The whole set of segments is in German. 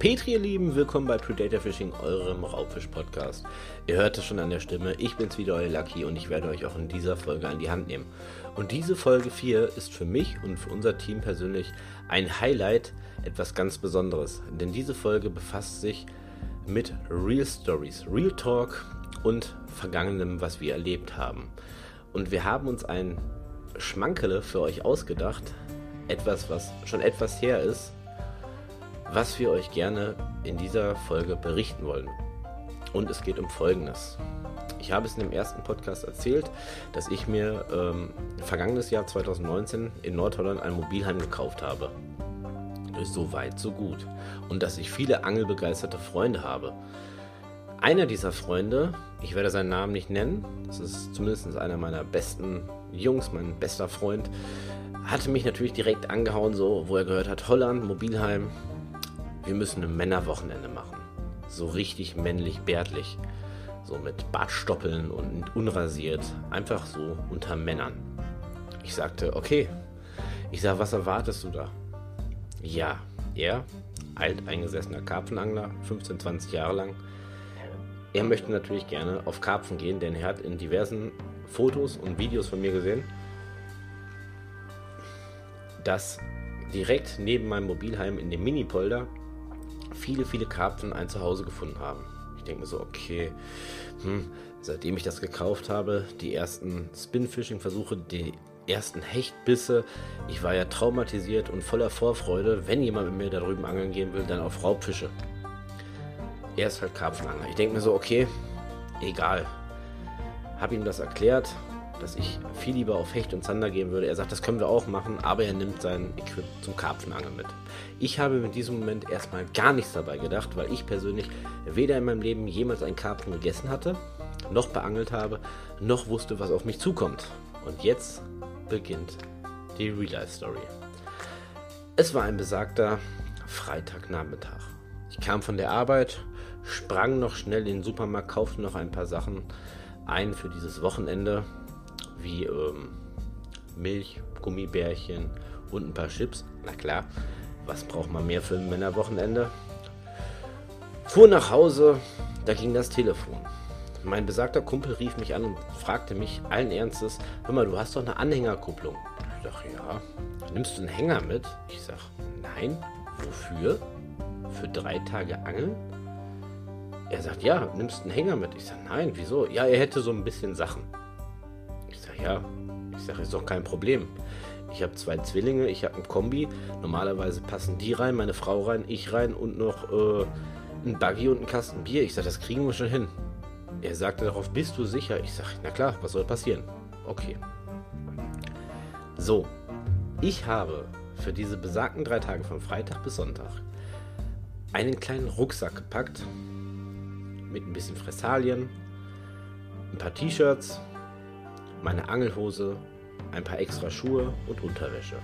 Petri, ihr Lieben, willkommen bei Predator Fishing, eurem Raubfisch-Podcast. Ihr hört es schon an der Stimme, ich bin's wieder, euer Lucky, und ich werde euch auch in dieser Folge an die Hand nehmen. Und diese Folge 4 ist für mich und für unser Team persönlich ein Highlight, etwas ganz Besonderes. Denn diese Folge befasst sich mit Real Stories, Real Talk und Vergangenem, was wir erlebt haben. Und wir haben uns ein Schmankele für euch ausgedacht, etwas, was schon etwas her ist, was wir euch gerne in dieser Folge berichten wollen. Und es geht um Folgendes. Ich habe es in dem ersten Podcast erzählt, dass ich mir ähm, vergangenes Jahr 2019 in Nordholland ein Mobilheim gekauft habe. So weit, so gut. Und dass ich viele angelbegeisterte Freunde habe. Einer dieser Freunde, ich werde seinen Namen nicht nennen, das ist zumindest einer meiner besten Jungs, mein bester Freund, hatte mich natürlich direkt angehauen, so, wo er gehört hat, Holland, Mobilheim, wir müssen ein Männerwochenende machen. So richtig männlich, bärtlich. So mit Bartstoppeln und unrasiert. Einfach so unter Männern. Ich sagte, okay. Ich sag, was erwartest du da? Ja, er, alteingesessener Karpfenangler, 15, 20 Jahre lang. Er möchte natürlich gerne auf Karpfen gehen, denn er hat in diversen Fotos und Videos von mir gesehen, dass direkt neben meinem Mobilheim in dem Minipolder viele, viele Karpfen ein Zuhause gefunden haben. Ich denke mir so, okay, hm, seitdem ich das gekauft habe, die ersten Spinfishing-Versuche, die ersten Hechtbisse, ich war ja traumatisiert und voller Vorfreude, wenn jemand mit mir da drüben angeln gehen will, dann auf Raubfische. Er ist halt Karpfenangler. Ich denke mir so, okay, egal. Hab ihm das erklärt, dass ich viel lieber auf Hecht und Zander gehen würde. Er sagt, das können wir auch machen, aber er nimmt sein Equip zum Karpfenangeln mit. Ich habe in diesem Moment erstmal gar nichts dabei gedacht, weil ich persönlich weder in meinem Leben jemals einen Karpfen gegessen hatte, noch beangelt habe, noch wusste, was auf mich zukommt. Und jetzt beginnt die Real-Life-Story. Es war ein besagter Freitagnachmittag. Ich kam von der Arbeit, sprang noch schnell in den Supermarkt, kaufte noch ein paar Sachen ein für dieses Wochenende wie ähm, Milch, Gummibärchen und ein paar Chips. Na klar, was braucht man mehr für ein Männerwochenende? Fuhr nach Hause, da ging das Telefon. Mein besagter Kumpel rief mich an und fragte mich allen Ernstes: Hör mal, du hast doch eine Anhängerkupplung. Ich dachte, ja. Nimmst du einen Hänger mit? Ich sag, nein. Wofür? Für drei Tage Angeln? Er sagt, ja, nimmst einen Hänger mit. Ich sag, nein, wieso? Ja, er hätte so ein bisschen Sachen. Ich sage, ja, ich sage, ist doch kein Problem. Ich habe zwei Zwillinge, ich habe ein Kombi. Normalerweise passen die rein, meine Frau rein, ich rein und noch äh, ein Buggy und ein Kasten Bier. Ich sage, das kriegen wir schon hin. Er sagte darauf, bist du sicher? Ich sage, na klar, was soll passieren? Okay. So, ich habe für diese besagten drei Tage von Freitag bis Sonntag einen kleinen Rucksack gepackt mit ein bisschen Fressalien, ein paar T-Shirts, meine Angelhose, ein paar extra Schuhe und Unterwäsche.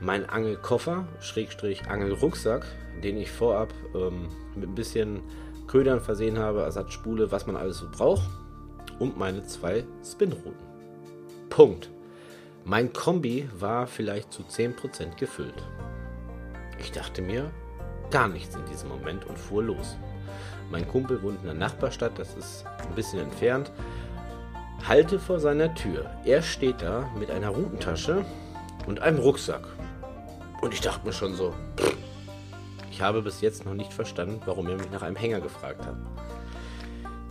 Mein Angelkoffer, Schrägstrich Angelrucksack, den ich vorab ähm, mit ein bisschen Ködern versehen habe, Ersatzspule, was man alles so braucht. Und meine zwei Spinrouten. Punkt. Mein Kombi war vielleicht zu 10% gefüllt. Ich dachte mir, gar nichts in diesem Moment und fuhr los. Mein Kumpel wohnt in der Nachbarstadt, das ist ein bisschen entfernt halte vor seiner Tür. Er steht da mit einer Routentasche und einem Rucksack. Und ich dachte mir schon so, ich habe bis jetzt noch nicht verstanden, warum er mich nach einem Hänger gefragt hat.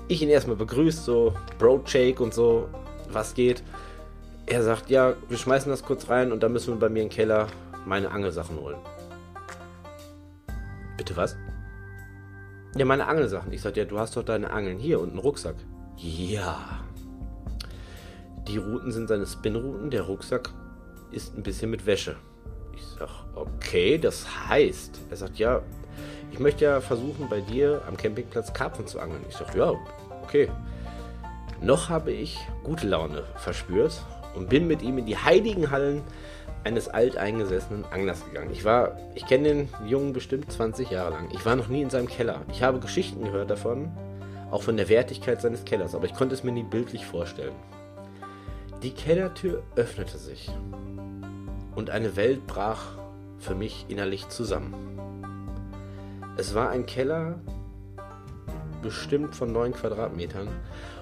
Ich ihn erstmal begrüßt, so Bro Shake und so, was geht. Er sagt, ja, wir schmeißen das kurz rein und dann müssen wir bei mir im Keller meine Angelsachen holen. Bitte was? Ja, meine Angelsachen. Ich sag, ja, du hast doch deine Angeln hier und einen Rucksack. Ja. Die Routen sind seine Spinrouten, der Rucksack ist ein bisschen mit Wäsche. Ich sag, okay, das heißt, er sagt, ja, ich möchte ja versuchen, bei dir am Campingplatz Karpfen zu angeln. Ich sag, ja, okay. Noch habe ich gute Laune verspürt und bin mit ihm in die heiligen Hallen eines alteingesessenen Anglers gegangen. Ich war, ich kenne den Jungen bestimmt 20 Jahre lang. Ich war noch nie in seinem Keller. Ich habe Geschichten gehört davon, auch von der Wertigkeit seines Kellers, aber ich konnte es mir nie bildlich vorstellen. Die Kellertür öffnete sich und eine Welt brach für mich innerlich zusammen. Es war ein Keller, bestimmt von 9 Quadratmetern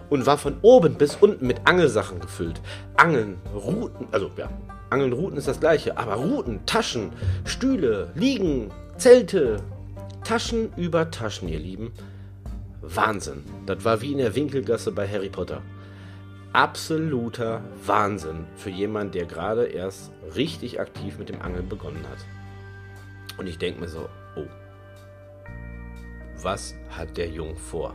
und war von oben bis unten mit Angelsachen gefüllt. Angeln, Routen, also ja, Angeln, Routen ist das gleiche, aber Routen, Taschen, Stühle, Liegen, Zelte, Taschen über Taschen, ihr Lieben. Wahnsinn. Das war wie in der Winkelgasse bei Harry Potter. Absoluter Wahnsinn für jemanden, der gerade erst richtig aktiv mit dem Angeln begonnen hat. Und ich denke mir so, oh, was hat der Jung vor?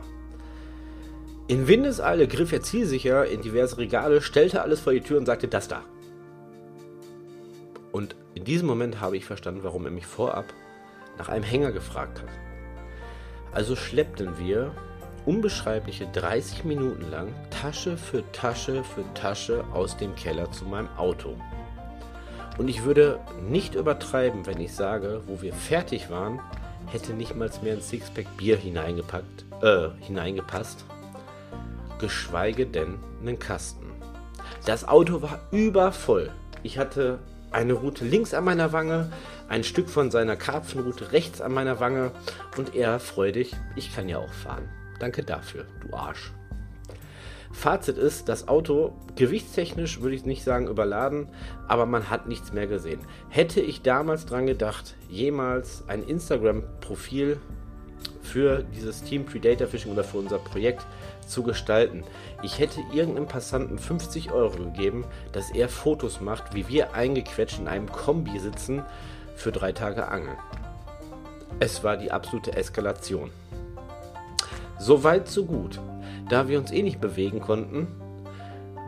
In Windeseile griff er zielsicher in diverse Regale, stellte alles vor die Tür und sagte, das da. Und in diesem Moment habe ich verstanden, warum er mich vorab nach einem Hänger gefragt hat. Also schleppten wir unbeschreibliche 30 Minuten lang Tasche für Tasche für Tasche aus dem Keller zu meinem Auto. Und ich würde nicht übertreiben, wenn ich sage, wo wir fertig waren, hätte nicht mal mehr ein Sixpack Bier hineingepackt, äh, hineingepasst, geschweige denn einen Kasten. Das Auto war übervoll. Ich hatte eine Route links an meiner Wange, ein Stück von seiner Karpfenroute rechts an meiner Wange und er freudig, ich kann ja auch fahren. Danke dafür, du Arsch. Fazit ist, das Auto gewichtstechnisch würde ich nicht sagen überladen, aber man hat nichts mehr gesehen. Hätte ich damals dran gedacht, jemals ein Instagram-Profil für dieses Team Predator Fishing oder für unser Projekt zu gestalten. Ich hätte irgendeinem Passanten 50 Euro gegeben, dass er Fotos macht, wie wir eingequetscht in einem Kombi sitzen für drei Tage Angeln. Es war die absolute Eskalation. So weit, so gut. Da wir uns eh nicht bewegen konnten,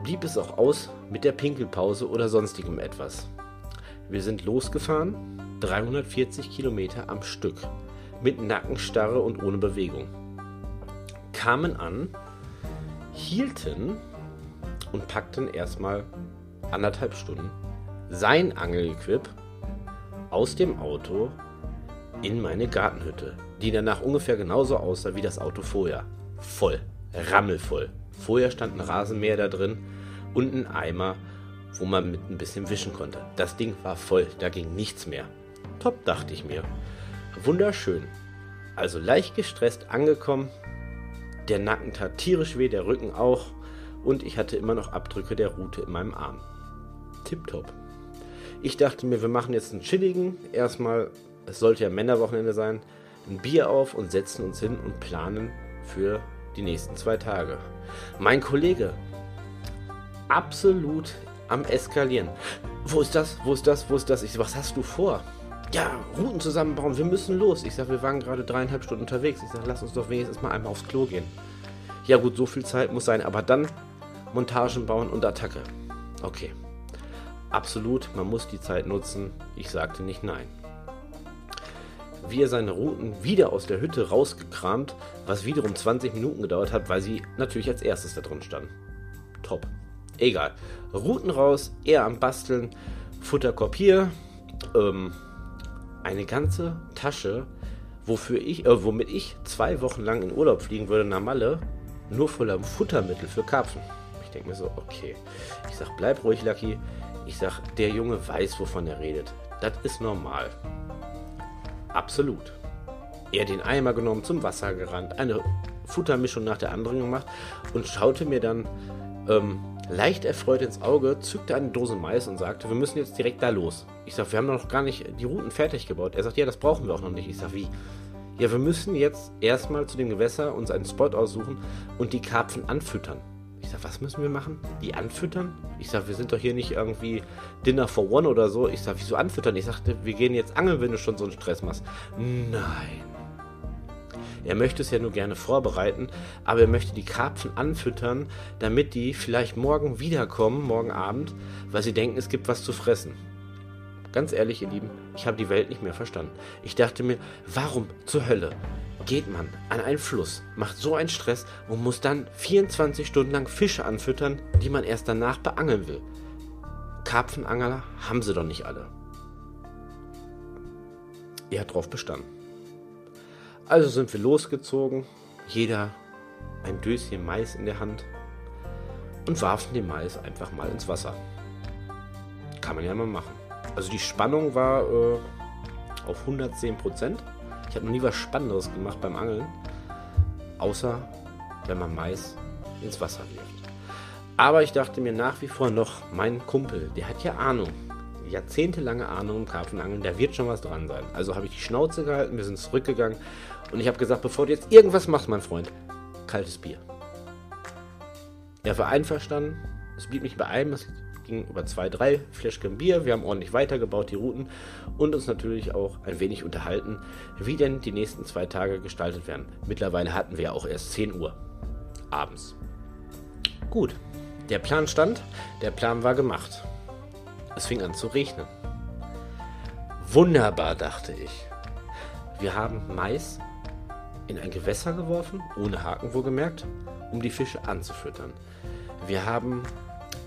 blieb es auch aus mit der Pinkelpause oder sonstigem etwas. Wir sind losgefahren, 340 Kilometer am Stück, mit Nackenstarre und ohne Bewegung. Kamen an, hielten und packten erstmal anderthalb Stunden sein Angelequip aus dem Auto in meine Gartenhütte, die danach ungefähr genauso aussah wie das Auto vorher. Voll, rammelvoll. Vorher stand ein Rasenmäher da drin und ein Eimer, wo man mit ein bisschen wischen konnte. Das Ding war voll, da ging nichts mehr. Top, dachte ich mir. Wunderschön. Also leicht gestresst angekommen, der Nacken tat tierisch weh, der Rücken auch und ich hatte immer noch Abdrücke der Rute in meinem Arm. Tipptopp. Ich dachte mir, wir machen jetzt einen chilligen, erstmal, es sollte ja Männerwochenende sein, ein Bier auf und setzen uns hin und planen für die nächsten zwei Tage. Mein Kollege, absolut am Eskalieren. Wo ist das? Wo ist das? Wo ist das? Ich was hast du vor? Ja, Routen zusammenbauen, wir müssen los. Ich sage, wir waren gerade dreieinhalb Stunden unterwegs. Ich sage, lass uns doch wenigstens mal einmal aufs Klo gehen. Ja gut, so viel Zeit muss sein, aber dann Montagen bauen und Attacke. Okay. Absolut, man muss die Zeit nutzen. Ich sagte nicht nein. Wie er seine Routen wieder aus der Hütte rausgekramt, was wiederum 20 Minuten gedauert hat, weil sie natürlich als erstes da drin standen. Top. Egal. Routen raus, er am Basteln, Futterkorb hier, ähm, eine ganze Tasche, wofür ich, äh, womit ich zwei Wochen lang in Urlaub fliegen würde nach Malle, nur voller Futtermittel für Karpfen. Ich denke mir so, okay. Ich sag, bleib ruhig, Lucky. Ich sag, der Junge weiß, wovon er redet. Das ist normal. Absolut. Er den Eimer genommen, zum Wasser gerannt, eine Futtermischung nach der anderen gemacht und schaute mir dann ähm, leicht erfreut ins Auge, zückte eine Dose Mais und sagte, wir müssen jetzt direkt da los. Ich sage, wir haben noch gar nicht die Routen fertig gebaut. Er sagt, ja, das brauchen wir auch noch nicht. Ich sage, wie? Ja, wir müssen jetzt erstmal zu dem Gewässer uns einen Spot aussuchen und die Karpfen anfüttern. Ich sage, was müssen wir machen? Die anfüttern? Ich sage, wir sind doch hier nicht irgendwie Dinner for One oder so. Ich sage, wieso anfüttern? Ich sagte, wir gehen jetzt angeln, wenn du schon so einen Stress machst. Nein. Er möchte es ja nur gerne vorbereiten, aber er möchte die Karpfen anfüttern, damit die vielleicht morgen wiederkommen, morgen Abend, weil sie denken, es gibt was zu fressen. Ganz ehrlich, ihr Lieben, ich habe die Welt nicht mehr verstanden. Ich dachte mir, warum zur Hölle geht man an einen Fluss, macht so einen Stress und muss dann 24 Stunden lang Fische anfüttern, die man erst danach beangeln will? Karpfenangler haben sie doch nicht alle. Er hat drauf bestanden. Also sind wir losgezogen, jeder ein Döschen Mais in der Hand und warfen den Mais einfach mal ins Wasser. Kann man ja mal machen. Also die Spannung war äh, auf 110 Prozent. Ich habe noch nie was Spannenderes gemacht beim Angeln, außer wenn man Mais ins Wasser wirft. Aber ich dachte mir nach wie vor noch, mein Kumpel, der hat ja Ahnung, jahrzehntelange Ahnung im Karpfenangeln, da wird schon was dran sein. Also habe ich die Schnauze gehalten, wir sind zurückgegangen und ich habe gesagt, bevor du jetzt irgendwas machst, mein Freund, kaltes Bier. Er war einverstanden, es blieb nicht bei einem, es ging über zwei, drei Fläschchen Bier. Wir haben ordentlich weitergebaut, die Routen und uns natürlich auch ein wenig unterhalten, wie denn die nächsten zwei Tage gestaltet werden. Mittlerweile hatten wir auch erst 10 Uhr abends. Gut, der Plan stand, der Plan war gemacht. Es fing an zu regnen. Wunderbar, dachte ich. Wir haben Mais in ein Gewässer geworfen, ohne Haken wohlgemerkt, um die Fische anzufüttern. Wir haben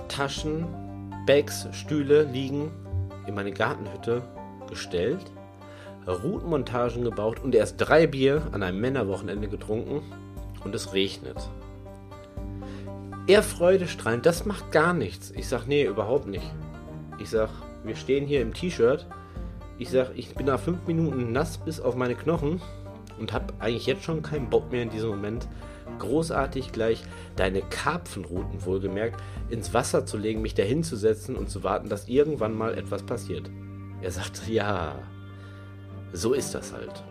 Taschen, Bags, Stühle liegen in meine Gartenhütte gestellt, Routenmontagen gebaut und erst drei Bier an einem Männerwochenende getrunken und es regnet. Er freudestrahlend, das macht gar nichts. Ich sag, nee, überhaupt nicht. Ich sag, wir stehen hier im T-Shirt. Ich sag, ich bin nach fünf Minuten nass bis auf meine Knochen und hab eigentlich jetzt schon keinen Bock mehr in diesem Moment großartig gleich deine Karpfenrouten wohlgemerkt ins Wasser zu legen, mich dahin zu setzen und zu warten, dass irgendwann mal etwas passiert. Er sagte, ja, so ist das halt.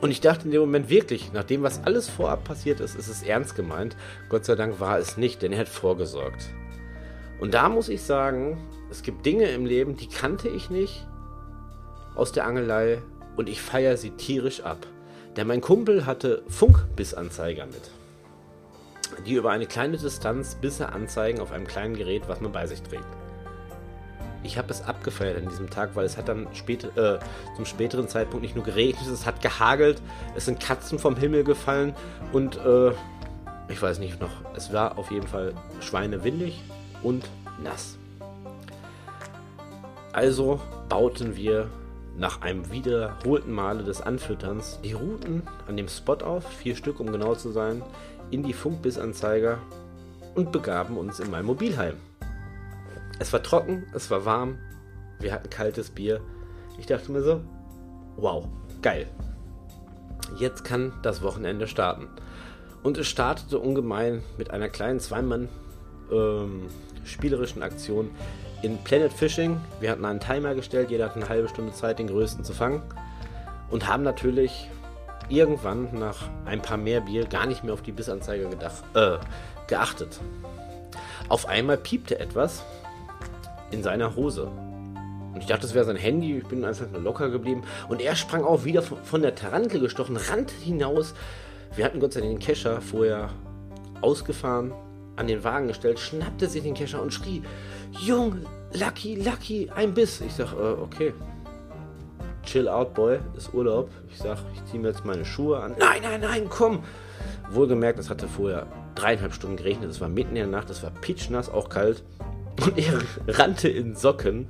Und ich dachte in dem Moment wirklich, nach dem, was alles vorab passiert ist, ist es ernst gemeint. Gott sei Dank war es nicht, denn er hat vorgesorgt. Und da muss ich sagen, es gibt Dinge im Leben, die kannte ich nicht aus der Angelei und ich feiere sie tierisch ab. Denn mein Kumpel hatte Funkbissanzeiger mit, die über eine kleine Distanz Bisse anzeigen auf einem kleinen Gerät, was man bei sich trägt ich habe es abgefeiert an diesem Tag, weil es hat dann spät, äh, zum späteren Zeitpunkt nicht nur geregnet, es hat gehagelt, es sind Katzen vom Himmel gefallen und äh, ich weiß nicht noch, es war auf jeden Fall schweinewindig und nass. Also bauten wir nach einem wiederholten Male des Anfütterns die Routen an dem Spot auf, vier Stück um genau zu sein, in die Funkbissanzeiger und begaben uns in mein Mobilheim. Es war trocken, es war warm, wir hatten kaltes Bier. Ich dachte mir so, wow, geil. Jetzt kann das Wochenende starten. Und es startete ungemein mit einer kleinen Zweimann ähm, spielerischen Aktion in Planet Fishing. Wir hatten einen Timer gestellt, jeder hat eine halbe Stunde Zeit, den größten zu fangen. Und haben natürlich irgendwann nach ein paar mehr Bier gar nicht mehr auf die Bissanzeige gedacht, äh, geachtet. Auf einmal piepte etwas in seiner Hose. Und ich dachte, das wäre sein Handy. Ich bin einfach nur locker geblieben. Und er sprang auch wieder von der Tarantel gestochen, rannte hinaus. Wir hatten Gott sei Dank den Kescher vorher ausgefahren, an den Wagen gestellt, schnappte sich den Kescher und schrie: Jung, Lucky, Lucky, ein Biss. Ich sag, äh, okay. Chill out, Boy, ist Urlaub. Ich sag, ich ziehe mir jetzt meine Schuhe an. Nein, nein, nein, komm. Wohlgemerkt, es hatte vorher dreieinhalb Stunden geregnet. Es war mitten in der Nacht, es war pitchnass, auch kalt. Und er rannte in Socken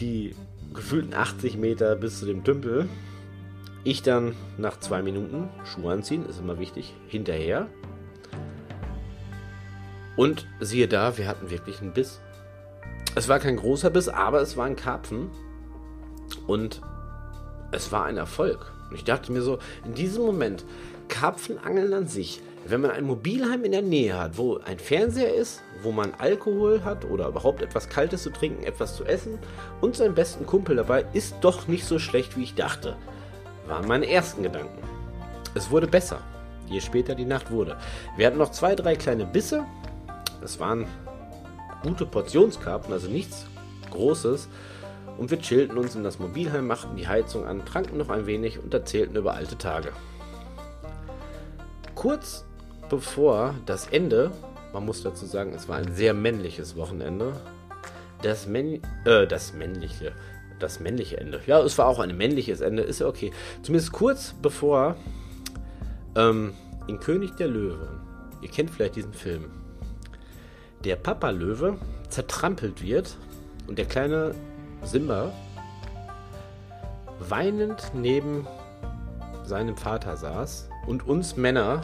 die gefühlten 80 Meter bis zu dem Tümpel. Ich dann nach zwei Minuten, Schuhe anziehen, ist immer wichtig, hinterher. Und siehe da, wir hatten wirklich einen Biss. Es war kein großer Biss, aber es war ein Karpfen. Und es war ein Erfolg. Und ich dachte mir so, in diesem Moment, Karpfenangeln an sich wenn man ein Mobilheim in der Nähe hat, wo ein Fernseher ist, wo man Alkohol hat oder überhaupt etwas Kaltes zu trinken, etwas zu essen und seinen besten Kumpel dabei, ist doch nicht so schlecht, wie ich dachte. Waren meine ersten Gedanken. Es wurde besser, je später die Nacht wurde. Wir hatten noch zwei, drei kleine Bisse. Es waren gute Portionskarten, also nichts Großes. Und wir chillten uns in das Mobilheim, machten die Heizung an, tranken noch ein wenig und erzählten über alte Tage. Kurz bevor das Ende, man muss dazu sagen, es war ein sehr männliches Wochenende, das, Männ äh, das männliche, das männliche Ende. Ja, es war auch ein männliches Ende, ist ja okay. Zumindest kurz bevor ähm, in König der Löwe, ihr kennt vielleicht diesen Film, der Papa Löwe zertrampelt wird und der kleine Simba weinend neben seinem Vater saß und uns Männer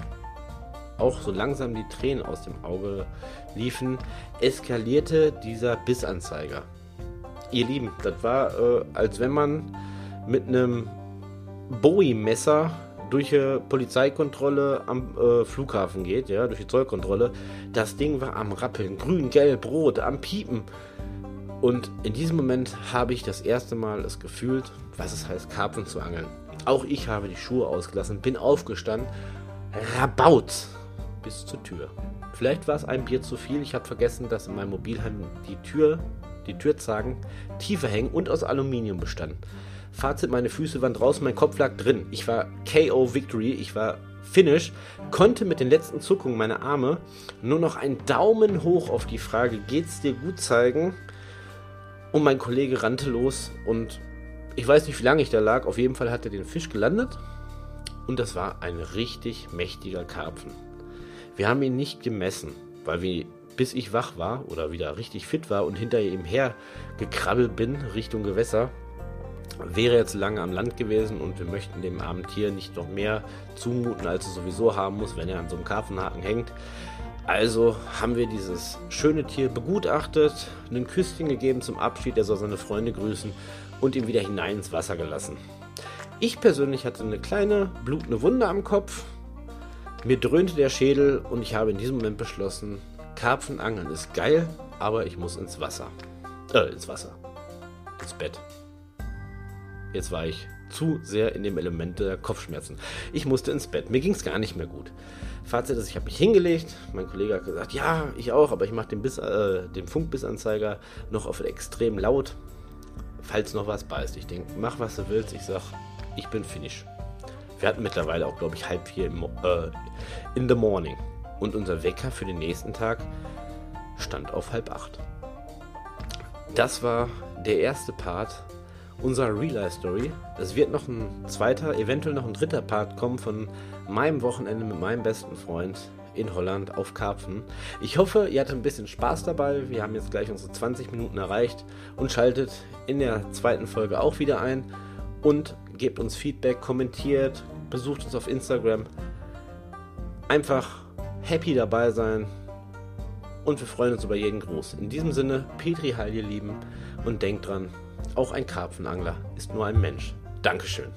auch so langsam die Tränen aus dem Auge liefen, eskalierte dieser Bissanzeiger. Ihr Lieben, das war, äh, als wenn man mit einem Bowie-Messer durch die Polizeikontrolle am äh, Flughafen geht, ja, durch die Zollkontrolle. Das Ding war am Rappeln, grün, gelb, rot, am Piepen. Und in diesem Moment habe ich das erste Mal es gefühlt, was es heißt, Karpfen zu angeln. Auch ich habe die Schuhe ausgelassen, bin aufgestanden, rabaut bis zur Tür. Vielleicht war es ein Bier zu viel. Ich habe vergessen, dass in meinem Mobilheim die Tür, die Türzagen tiefer hängen und aus Aluminium bestanden. Fazit, meine Füße waren draußen, mein Kopf lag drin. Ich war KO Victory, ich war Finish, konnte mit den letzten Zuckungen meiner Arme nur noch einen Daumen hoch auf die Frage, geht's dir gut zeigen? Und mein Kollege rannte los und ich weiß nicht, wie lange ich da lag. Auf jeden Fall hat er den Fisch gelandet und das war ein richtig mächtiger Karpfen. Wir haben ihn nicht gemessen, weil wir, bis ich wach war oder wieder richtig fit war und hinter ihm her gekrabbelt bin Richtung Gewässer, wäre jetzt lange am Land gewesen und wir möchten dem armen Tier nicht noch mehr zumuten, als es sowieso haben muss, wenn er an so einem Karpfenhaken hängt. Also haben wir dieses schöne Tier begutachtet, ein Küsschen gegeben zum Abschied, er soll seine Freunde grüßen und ihn wieder hinein ins Wasser gelassen. Ich persönlich hatte eine kleine blutende Wunde am Kopf, mir dröhnte der Schädel und ich habe in diesem Moment beschlossen, Karpfenangeln ist geil, aber ich muss ins Wasser. Äh, ins Wasser. Ins Bett. Jetzt war ich zu sehr in dem Element der Kopfschmerzen. Ich musste ins Bett. Mir ging es gar nicht mehr gut. Fazit ist, ich habe mich hingelegt. Mein Kollege hat gesagt, ja, ich auch, aber ich mache den, äh, den Funkbissanzeiger noch auf extrem laut, falls noch was beißt. Ich denke, mach was du willst. Ich sag, ich bin finish. Wir hatten mittlerweile auch, glaube ich, halb vier im, äh, in the morning. Und unser Wecker für den nächsten Tag stand auf halb acht. Das war der erste Part unserer Real-Life-Story. Es wird noch ein zweiter, eventuell noch ein dritter Part kommen von meinem Wochenende mit meinem besten Freund in Holland auf Karpfen. Ich hoffe, ihr hattet ein bisschen Spaß dabei. Wir haben jetzt gleich unsere 20 Minuten erreicht und schaltet in der zweiten Folge auch wieder ein und gebt uns Feedback, kommentiert, besucht uns auf Instagram. Einfach happy dabei sein und wir freuen uns über jeden Gruß. In diesem Sinne, Petri Heil, ihr Lieben, und denkt dran, auch ein Karpfenangler ist nur ein Mensch. Dankeschön.